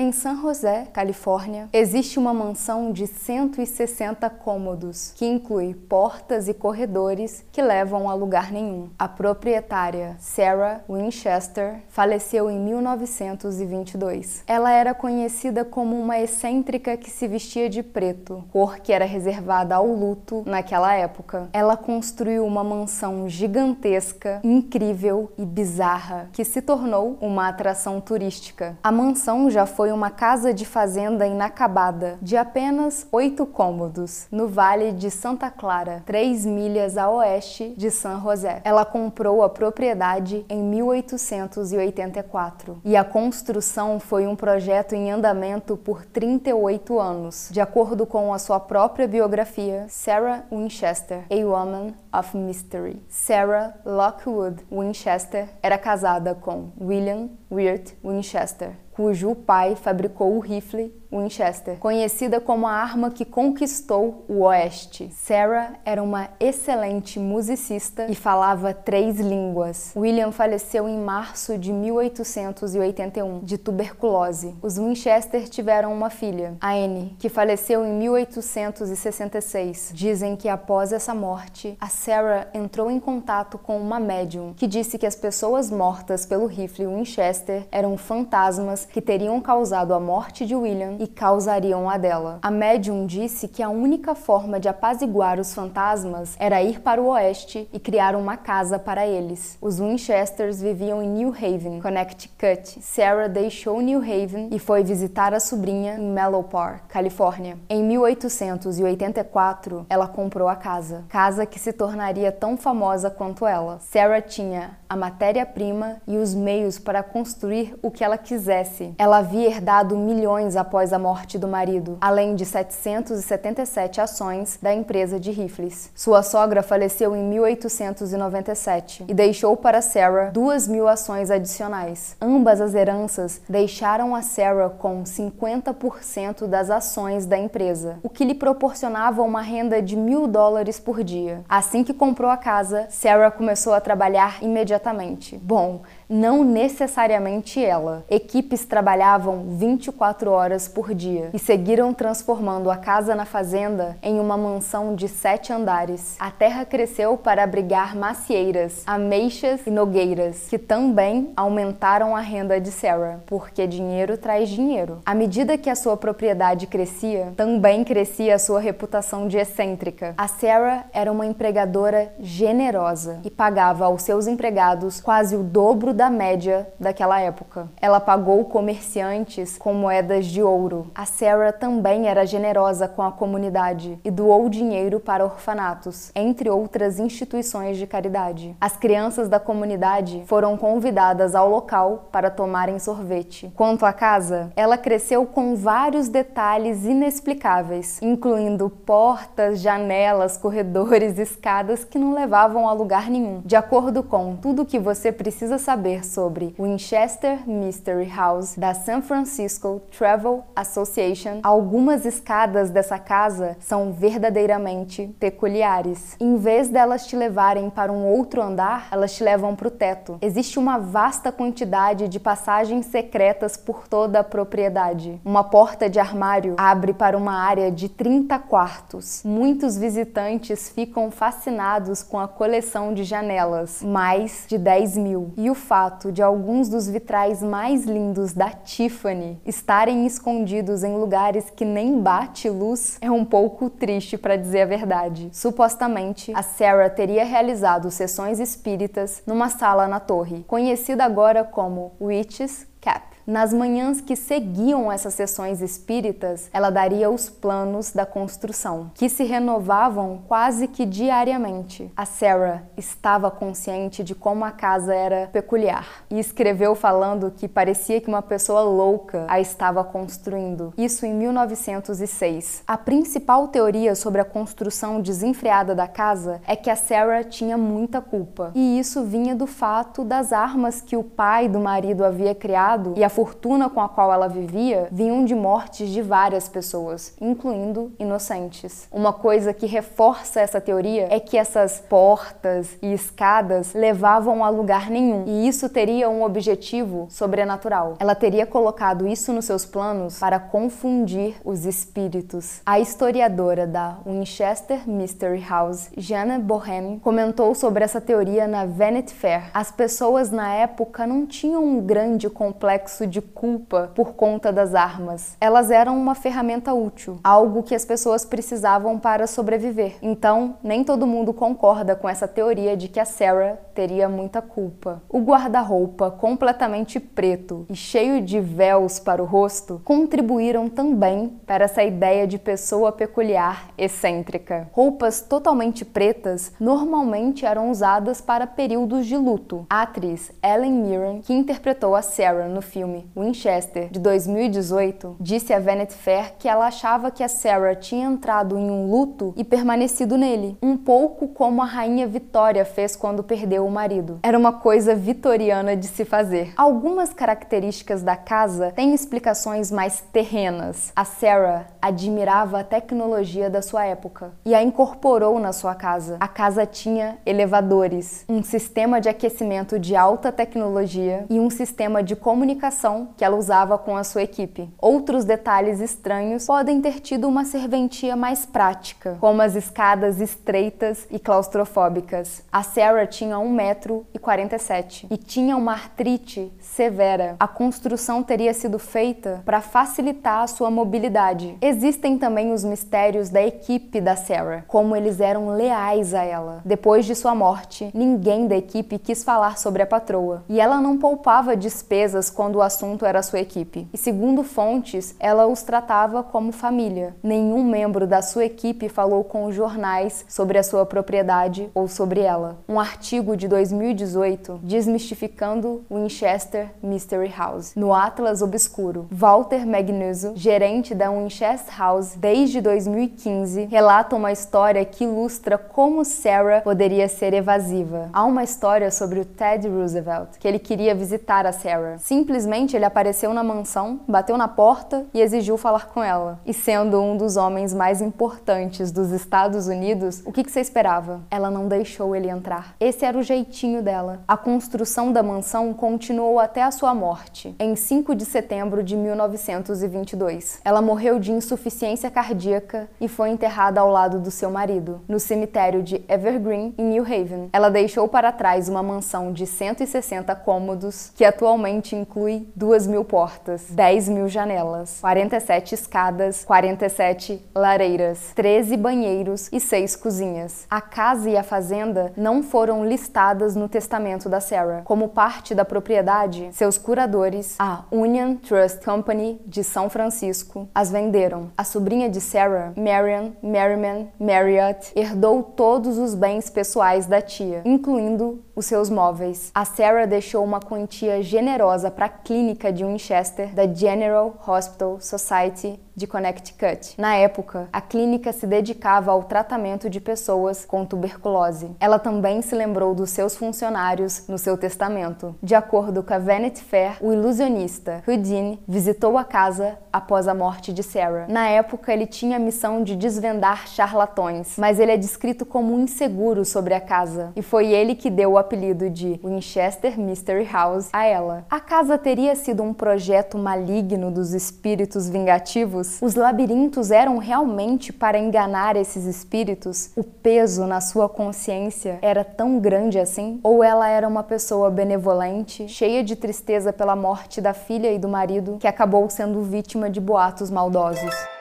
Em San José, Califórnia, existe uma mansão de 160 cômodos, que inclui portas e corredores que levam a lugar nenhum. A proprietária, Sarah Winchester, faleceu em 1922. Ela era conhecida como uma excêntrica que se vestia de preto, cor que era reservada ao luto naquela época. Ela construiu uma mansão gigantesca, incrível e bizarra, que se tornou uma atração turística. A mansão já foi foi uma casa de fazenda inacabada, de apenas oito cômodos, no Vale de Santa Clara, três milhas a oeste de San José. Ela comprou a propriedade em 1884 e a construção foi um projeto em andamento por 38 anos. De acordo com a sua própria biografia, Sarah Winchester, a woman of mystery. Sarah Lockwood Winchester era casada com William Wirt Winchester, cujo pai fabricou o rifle Winchester, conhecida como a arma que conquistou o Oeste. Sarah era uma excelente musicista e falava três línguas. William faleceu em março de 1881 de tuberculose. Os Winchester tiveram uma filha, Anne, que faleceu em 1866. Dizem que após essa morte, a Sarah entrou em contato com uma médium que disse que as pessoas mortas pelo rifle Winchester eram fantasmas que teriam causado a morte de William e causariam a dela. A médium disse que a única forma de apaziguar os fantasmas era ir para o oeste e criar uma casa para eles. Os Winchesters viviam em New Haven, Connecticut. Sarah deixou New Haven e foi visitar a sobrinha em Mellow Park, Califórnia. Em 1884, ela comprou a casa, casa que se tornaria tão famosa quanto ela. Sarah tinha a matéria-prima e os meios para construir o que ela quisesse. Ela havia herdado milhões após a morte do marido, além de 777 ações da empresa de rifles. Sua sogra faleceu em 1897 e deixou para Sarah duas mil ações adicionais. Ambas as heranças deixaram a Sarah com 50% das ações da empresa, o que lhe proporcionava uma renda de mil dólares por dia. Assim que comprou a casa, Sarah começou a trabalhar imediatamente. Bom, não necessariamente ela. Equipes trabalhavam 24 horas por dia e seguiram transformando a casa na fazenda em uma mansão de sete andares. A terra cresceu para abrigar macieiras, ameixas e nogueiras, que também aumentaram a renda de Sarah, porque dinheiro traz dinheiro. À medida que a sua propriedade crescia, também crescia a sua reputação de excêntrica. A Sarah era uma empregadora generosa e pagava aos seus empregados quase o dobro da média daquela época. Ela pagou comerciantes com moedas de ouro. A Sarah também era generosa com a comunidade e doou dinheiro para orfanatos, entre outras instituições de caridade. As crianças da comunidade foram convidadas ao local para tomarem sorvete. Quanto à casa, ela cresceu com vários detalhes inexplicáveis, incluindo portas, janelas, corredores, escadas que não levavam a lugar nenhum. De acordo com tudo que você precisa saber saber sobre Winchester Mystery House da San Francisco Travel Association, algumas escadas dessa casa são verdadeiramente peculiares. Em vez delas te levarem para um outro andar, elas te levam para o teto. Existe uma vasta quantidade de passagens secretas por toda a propriedade. Uma porta de armário abre para uma área de 30 quartos. Muitos visitantes ficam fascinados com a coleção de janelas, mais de 10 mil. E o fato fato de alguns dos vitrais mais lindos da Tiffany estarem escondidos em lugares que nem bate luz é um pouco triste para dizer a verdade. Supostamente, a Sarah teria realizado sessões espíritas numa sala na torre, conhecida agora como Witch's Cap. Nas manhãs que seguiam essas sessões espíritas, ela daria os planos da construção, que se renovavam quase que diariamente. A Sarah estava consciente de como a casa era peculiar e escreveu falando que parecia que uma pessoa louca a estava construindo. Isso em 1906. A principal teoria sobre a construção desenfreada da casa é que a Sarah tinha muita culpa, e isso vinha do fato das armas que o pai do marido havia criado e a fortuna com a qual ela vivia vinham de mortes de várias pessoas, incluindo inocentes. Uma coisa que reforça essa teoria é que essas portas e escadas levavam a lugar nenhum, e isso teria um objetivo sobrenatural. Ela teria colocado isso nos seus planos para confundir os espíritos. A historiadora da Winchester Mystery House, Jana Bohem, comentou sobre essa teoria na Vanity Fair. As pessoas na época não tinham um grande complexo de culpa por conta das armas. Elas eram uma ferramenta útil, algo que as pessoas precisavam para sobreviver. Então, nem todo mundo concorda com essa teoria de que a Sarah teria muita culpa. O guarda-roupa completamente preto e cheio de véus para o rosto contribuíram também para essa ideia de pessoa peculiar, excêntrica. Roupas totalmente pretas normalmente eram usadas para períodos de luto. A atriz Ellen Mirren, que interpretou a Sarah no filme Winchester de 2018, disse a Vanity Fair que ela achava que a Sarah tinha entrado em um luto e permanecido nele, um pouco como a rainha Vitória fez quando perdeu o marido. Era uma coisa vitoriana de se fazer. Algumas características da casa têm explicações mais terrenas. A Sarah admirava a tecnologia da sua época e a incorporou na sua casa. A casa tinha elevadores, um sistema de aquecimento de alta tecnologia e um sistema de comunicação que ela usava com a sua equipe. Outros detalhes estranhos podem ter tido uma serventia mais prática, como as escadas estreitas e claustrofóbicas. A Sarah tinha 1,47m e tinha uma artrite severa. A construção teria sido feita para facilitar a sua mobilidade. Existem também os mistérios da equipe da Sarah, como eles eram leais a ela. Depois de sua morte, ninguém da equipe quis falar sobre a patroa, e ela não poupava despesas quando o assunto era sua equipe. E segundo fontes, ela os tratava como família. Nenhum membro da sua equipe falou com os jornais sobre a sua propriedade ou sobre ela. Um artigo de 2018 desmistificando Winchester Mystery House. No Atlas Obscuro, Walter Magnuso, gerente da Winchester House desde 2015, relata uma história que ilustra como Sarah poderia ser evasiva. Há uma história sobre o Ted Roosevelt, que ele queria visitar a Sarah. Simplesmente ele apareceu na mansão, bateu na porta e exigiu falar com ela. E sendo um dos homens mais importantes dos Estados Unidos, o que, que você esperava? Ela não deixou ele entrar. Esse era o jeitinho dela. A construção da mansão continuou até a sua morte, em 5 de setembro de 1922. Ela morreu de insuficiência cardíaca e foi enterrada ao lado do seu marido, no cemitério de Evergreen, em New Haven. Ela deixou para trás uma mansão de 160 cômodos, que atualmente inclui 2 mil portas, 10 mil janelas, 47 escadas, 47 lareiras, 13 banheiros e 6 cozinhas. A casa e a fazenda não foram listadas no testamento da Sarah. Como parte da propriedade, seus curadores, a Union Trust Company de São Francisco, as venderam. A sobrinha de Sarah, Marian Merriman Marriott, herdou todos os bens pessoais da tia, incluindo os seus móveis. A Sarah deixou uma quantia generosa para a clínica de Winchester da General Hospital Society de Connecticut. Na época, a clínica se dedicava ao tratamento de pessoas com tuberculose. Ela também se lembrou dos seus funcionários no seu testamento. De acordo com a Vanity Fair, o ilusionista Houdini visitou a casa após a morte de Sarah. Na época, ele tinha a missão de desvendar charlatões, mas ele é descrito como inseguro sobre a casa, e foi ele que deu o apelido de Winchester Mystery House a ela. A casa teria sido um projeto maligno dos espíritos vingativos os labirintos eram realmente para enganar esses espíritos? O peso na sua consciência era tão grande assim? Ou ela era uma pessoa benevolente, cheia de tristeza pela morte da filha e do marido, que acabou sendo vítima de boatos maldosos?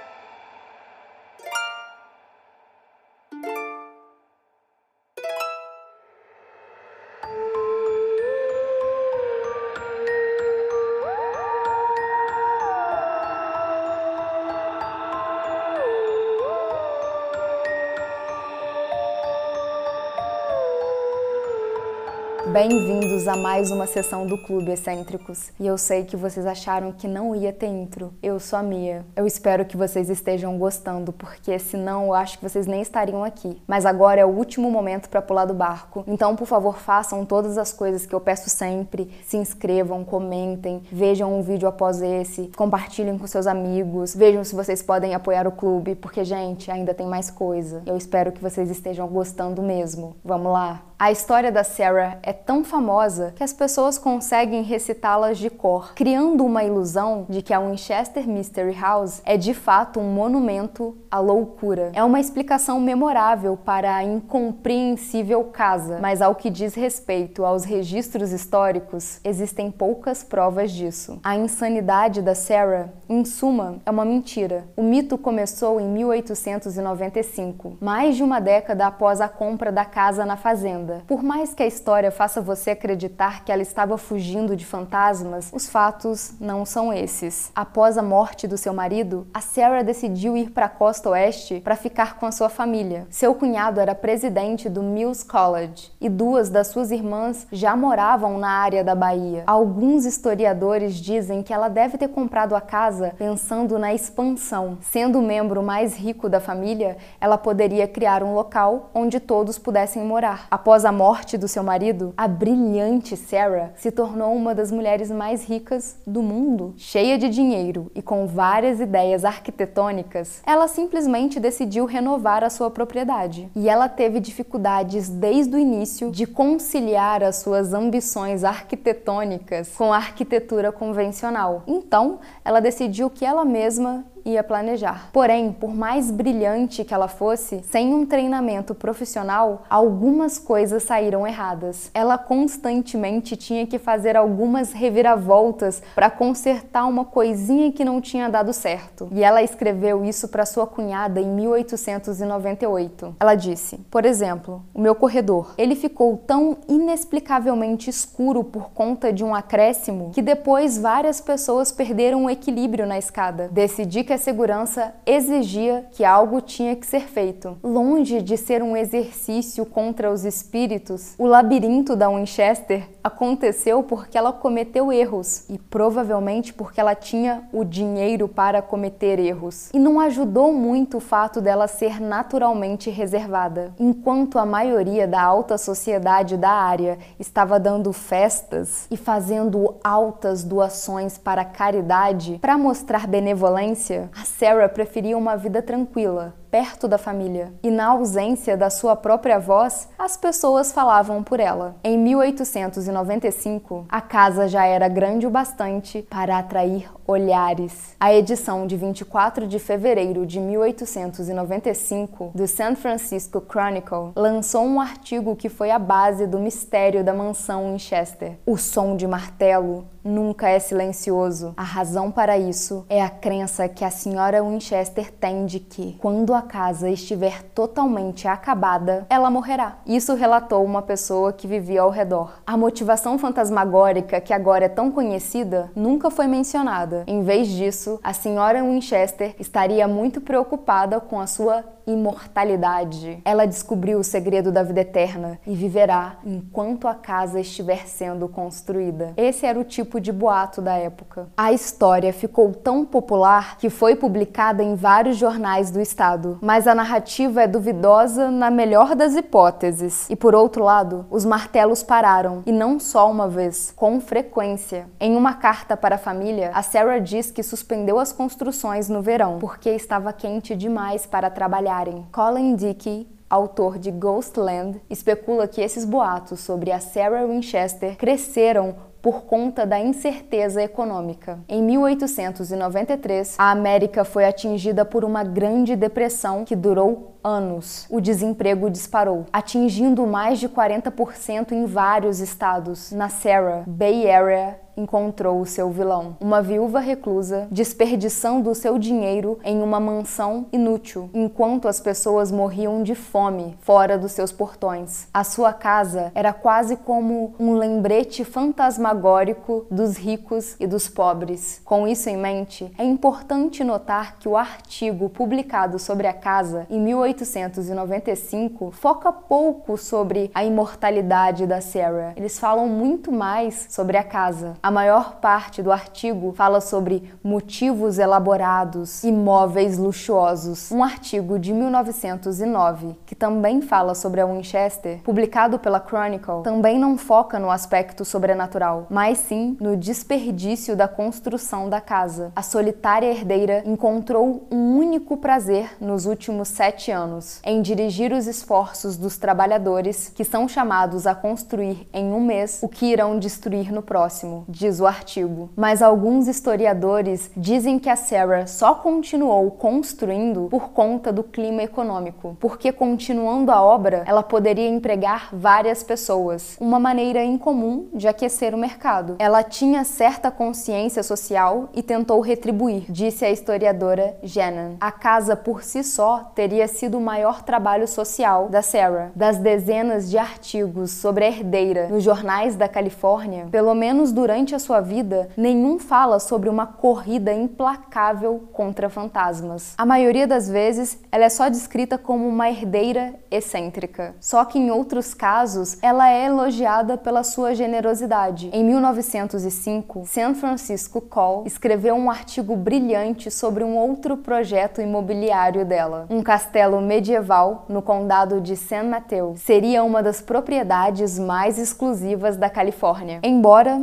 Bem-vindos a mais uma sessão do Clube Excêntricos. E eu sei que vocês acharam que não ia ter intro. Eu sou a Mia. Eu espero que vocês estejam gostando, porque senão eu acho que vocês nem estariam aqui. Mas agora é o último momento para pular do barco. Então, por favor, façam todas as coisas que eu peço sempre. Se inscrevam, comentem, vejam um vídeo após esse, compartilhem com seus amigos, vejam se vocês podem apoiar o clube, porque gente, ainda tem mais coisa. Eu espero que vocês estejam gostando mesmo. Vamos lá. A história da Sarah é tão famosa que as pessoas conseguem recitá-las de cor, criando uma ilusão de que a Winchester Mystery House é de fato um monumento à loucura. É uma explicação memorável para a incompreensível casa, mas ao que diz respeito aos registros históricos, existem poucas provas disso. A insanidade da Sarah, em suma, é uma mentira. O mito começou em 1895, mais de uma década após a compra da casa na fazenda por mais que a história faça você acreditar que ela estava fugindo de fantasmas, os fatos não são esses. Após a morte do seu marido, a Sarah decidiu ir para a costa oeste para ficar com a sua família. Seu cunhado era presidente do Mills College e duas das suas irmãs já moravam na área da Bahia. Alguns historiadores dizem que ela deve ter comprado a casa pensando na expansão. Sendo o membro mais rico da família, ela poderia criar um local onde todos pudessem morar. Após Após a morte do seu marido, a brilhante Sarah se tornou uma das mulheres mais ricas do mundo. Cheia de dinheiro e com várias ideias arquitetônicas, ela simplesmente decidiu renovar a sua propriedade. E ela teve dificuldades desde o início de conciliar as suas ambições arquitetônicas com a arquitetura convencional. Então, ela decidiu que ela mesma ia planejar. Porém, por mais brilhante que ela fosse, sem um treinamento profissional, algumas coisas saíram erradas. Ela constantemente tinha que fazer algumas reviravoltas para consertar uma coisinha que não tinha dado certo. E ela escreveu isso para sua cunhada em 1898. Ela disse: "Por exemplo, o meu corredor, ele ficou tão inexplicavelmente escuro por conta de um acréscimo que depois várias pessoas perderam o equilíbrio na escada. Decidi que a segurança exigia que algo tinha que ser feito. Longe de ser um exercício contra os espíritos, o labirinto da Winchester aconteceu porque ela cometeu erros e provavelmente porque ela tinha o dinheiro para cometer erros. E não ajudou muito o fato dela ser naturalmente reservada. Enquanto a maioria da alta sociedade da área estava dando festas e fazendo altas doações para caridade para mostrar benevolência, a Sarah preferia uma vida tranquila, perto da família, e na ausência da sua própria voz, as pessoas falavam por ela. Em 1895, a casa já era grande o bastante para atrair olhares. A edição de 24 de fevereiro de 1895 do San Francisco Chronicle lançou um artigo que foi a base do mistério da mansão Winchester. O som de martelo nunca é silencioso. A razão para isso é a crença que a senhora Winchester tem de que, quando a casa estiver totalmente acabada, ela morrerá. Isso relatou uma pessoa que vivia ao redor. A motivação fantasmagórica que agora é tão conhecida nunca foi mencionada. Em vez disso, a senhora Winchester estaria muito preocupada com a sua imortalidade. Ela descobriu o segredo da vida eterna e viverá enquanto a casa estiver sendo construída. Esse era o tipo de boato da época. A história ficou tão popular que foi publicada em vários jornais do estado, mas a narrativa é duvidosa na melhor das hipóteses. E por outro lado, os martelos pararam, e não só uma vez, com frequência. Em uma carta para a família, a Sarah diz que suspendeu as construções no verão porque estava quente demais para trabalhar Colin Dickey autor de Ghostland, especula que esses boatos sobre a Sarah Winchester cresceram por conta da incerteza econômica. Em 1893, a América foi atingida por uma grande depressão que durou anos. O desemprego disparou, atingindo mais de 40% em vários estados. Na Sarah, Bay Area encontrou o seu vilão, uma viúva reclusa desperdiçando o seu dinheiro em uma mansão inútil, enquanto as pessoas morriam de fome fora dos seus portões. A sua casa era quase como um lembrete fantasmagórico dos ricos e dos pobres. Com isso em mente, é importante notar que o artigo publicado sobre a casa em 1895 foca pouco sobre a imortalidade da Sarah. Eles falam muito mais sobre a casa. A maior parte do artigo fala sobre motivos elaborados, imóveis luxuosos. Um artigo de 1909 que também fala sobre a Winchester, publicado pela Chronicle, também não foca no aspecto sobrenatural, mas sim no desperdício da construção da casa. A solitária herdeira encontrou um único prazer nos últimos sete anos, em dirigir os esforços dos trabalhadores que são chamados a construir em um mês o que irão destruir no próximo, diz o artigo. Mas alguns historiadores dizem que a Sarah só continuou construindo por conta do clima econômico, porque continuando a obra, ela poderia empregar várias pessoas, uma maneira incomum de aquecer o mercado. Ela tinha certa consciência social e tentou retribuir, disse a historiadora Jennan. A casa por si só teria sido o maior trabalho social da Sarah. Das dezenas de artigos sobre a herdeira nos jornais da Califórnia, pelo menos durante a sua vida, nenhum fala sobre uma corrida implacável contra fantasmas. A maioria das vezes, ela é só descrita como uma herdeira excêntrica. Só que em outros casos, ela é elogiada pela sua generosidade. Em 1905, San Francisco Call escreveu um artigo brilhante sobre um outro projeto imobiliário dela, um castelo medieval no condado de San Mateo. Seria uma das propriedades mais exclusivas da Califórnia, embora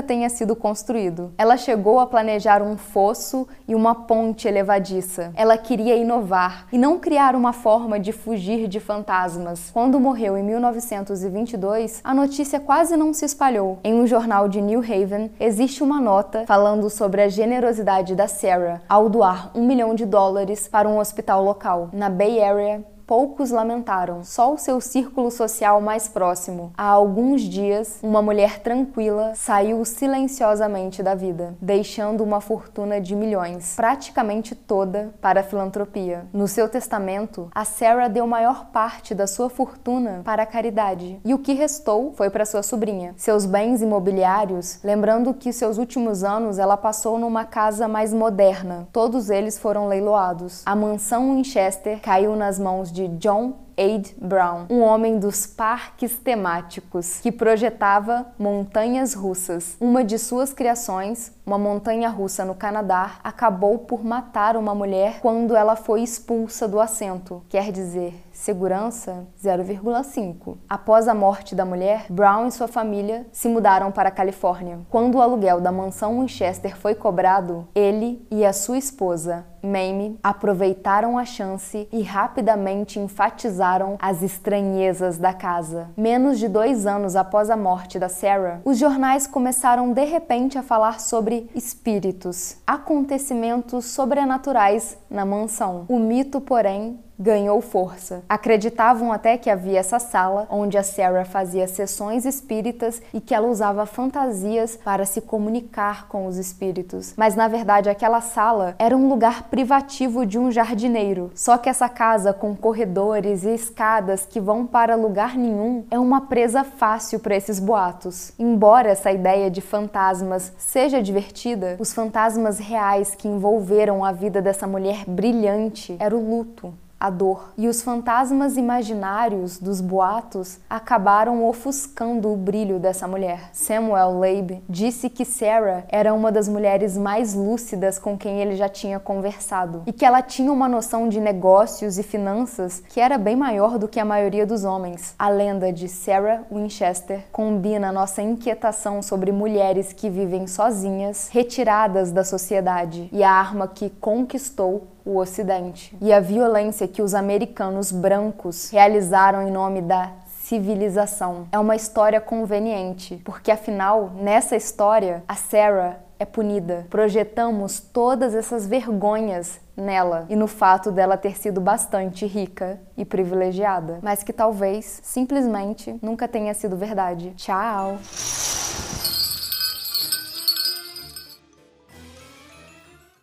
nunca tenha sido construído. Ela chegou a planejar um fosso e uma ponte elevadiça. Ela queria inovar e não criar uma forma de fugir de fantasmas. Quando morreu em 1922, a notícia quase não se espalhou. Em um jornal de New Haven, existe uma nota falando sobre a generosidade da Sarah ao doar um milhão de dólares para um hospital local. Na Bay Area, poucos lamentaram, só o seu círculo social mais próximo. Há alguns dias, uma mulher tranquila saiu silenciosamente da vida, deixando uma fortuna de milhões, praticamente toda para a filantropia. No seu testamento, a Sarah deu maior parte da sua fortuna para a caridade, e o que restou foi para sua sobrinha. Seus bens imobiliários, lembrando que seus últimos anos ela passou numa casa mais moderna, todos eles foram leiloados. A mansão Winchester caiu nas mãos de de John Aid Brown, um homem dos parques temáticos que projetava montanhas russas. Uma de suas criações, uma montanha russa no Canadá, acabou por matar uma mulher quando ela foi expulsa do assento. Quer dizer, segurança 0,5. Após a morte da mulher, Brown e sua família se mudaram para a Califórnia. Quando o aluguel da mansão Winchester foi cobrado, ele e a sua esposa, Mamie, aproveitaram a chance e rapidamente enfatizaram as estranhezas da casa. Menos de dois anos após a morte da Sarah, os jornais começaram de repente a falar sobre espíritos, acontecimentos sobrenaturais na mansão. O mito, porém, ganhou força. Acreditavam até que havia essa sala onde a Sarah fazia sessões espíritas e que ela usava fantasias para se comunicar com os espíritos. Mas na verdade aquela sala era um lugar privativo de um jardineiro. Só que essa casa com corredores e escadas que vão para lugar nenhum é uma presa fácil para esses boatos. Embora essa ideia de fantasmas seja divertida, os fantasmas reais que envolveram a vida dessa mulher brilhante era o luto a dor. E os fantasmas imaginários dos boatos acabaram ofuscando o brilho dessa mulher. Samuel Leib disse que Sarah era uma das mulheres mais lúcidas com quem ele já tinha conversado e que ela tinha uma noção de negócios e finanças que era bem maior do que a maioria dos homens. A lenda de Sarah Winchester combina nossa inquietação sobre mulheres que vivem sozinhas, retiradas da sociedade, e a arma que conquistou o Ocidente e a violência que os americanos brancos realizaram em nome da civilização. É uma história conveniente, porque afinal, nessa história, a Sarah é punida. Projetamos todas essas vergonhas nela e no fato dela ter sido bastante rica e privilegiada, mas que talvez simplesmente nunca tenha sido verdade. Tchau!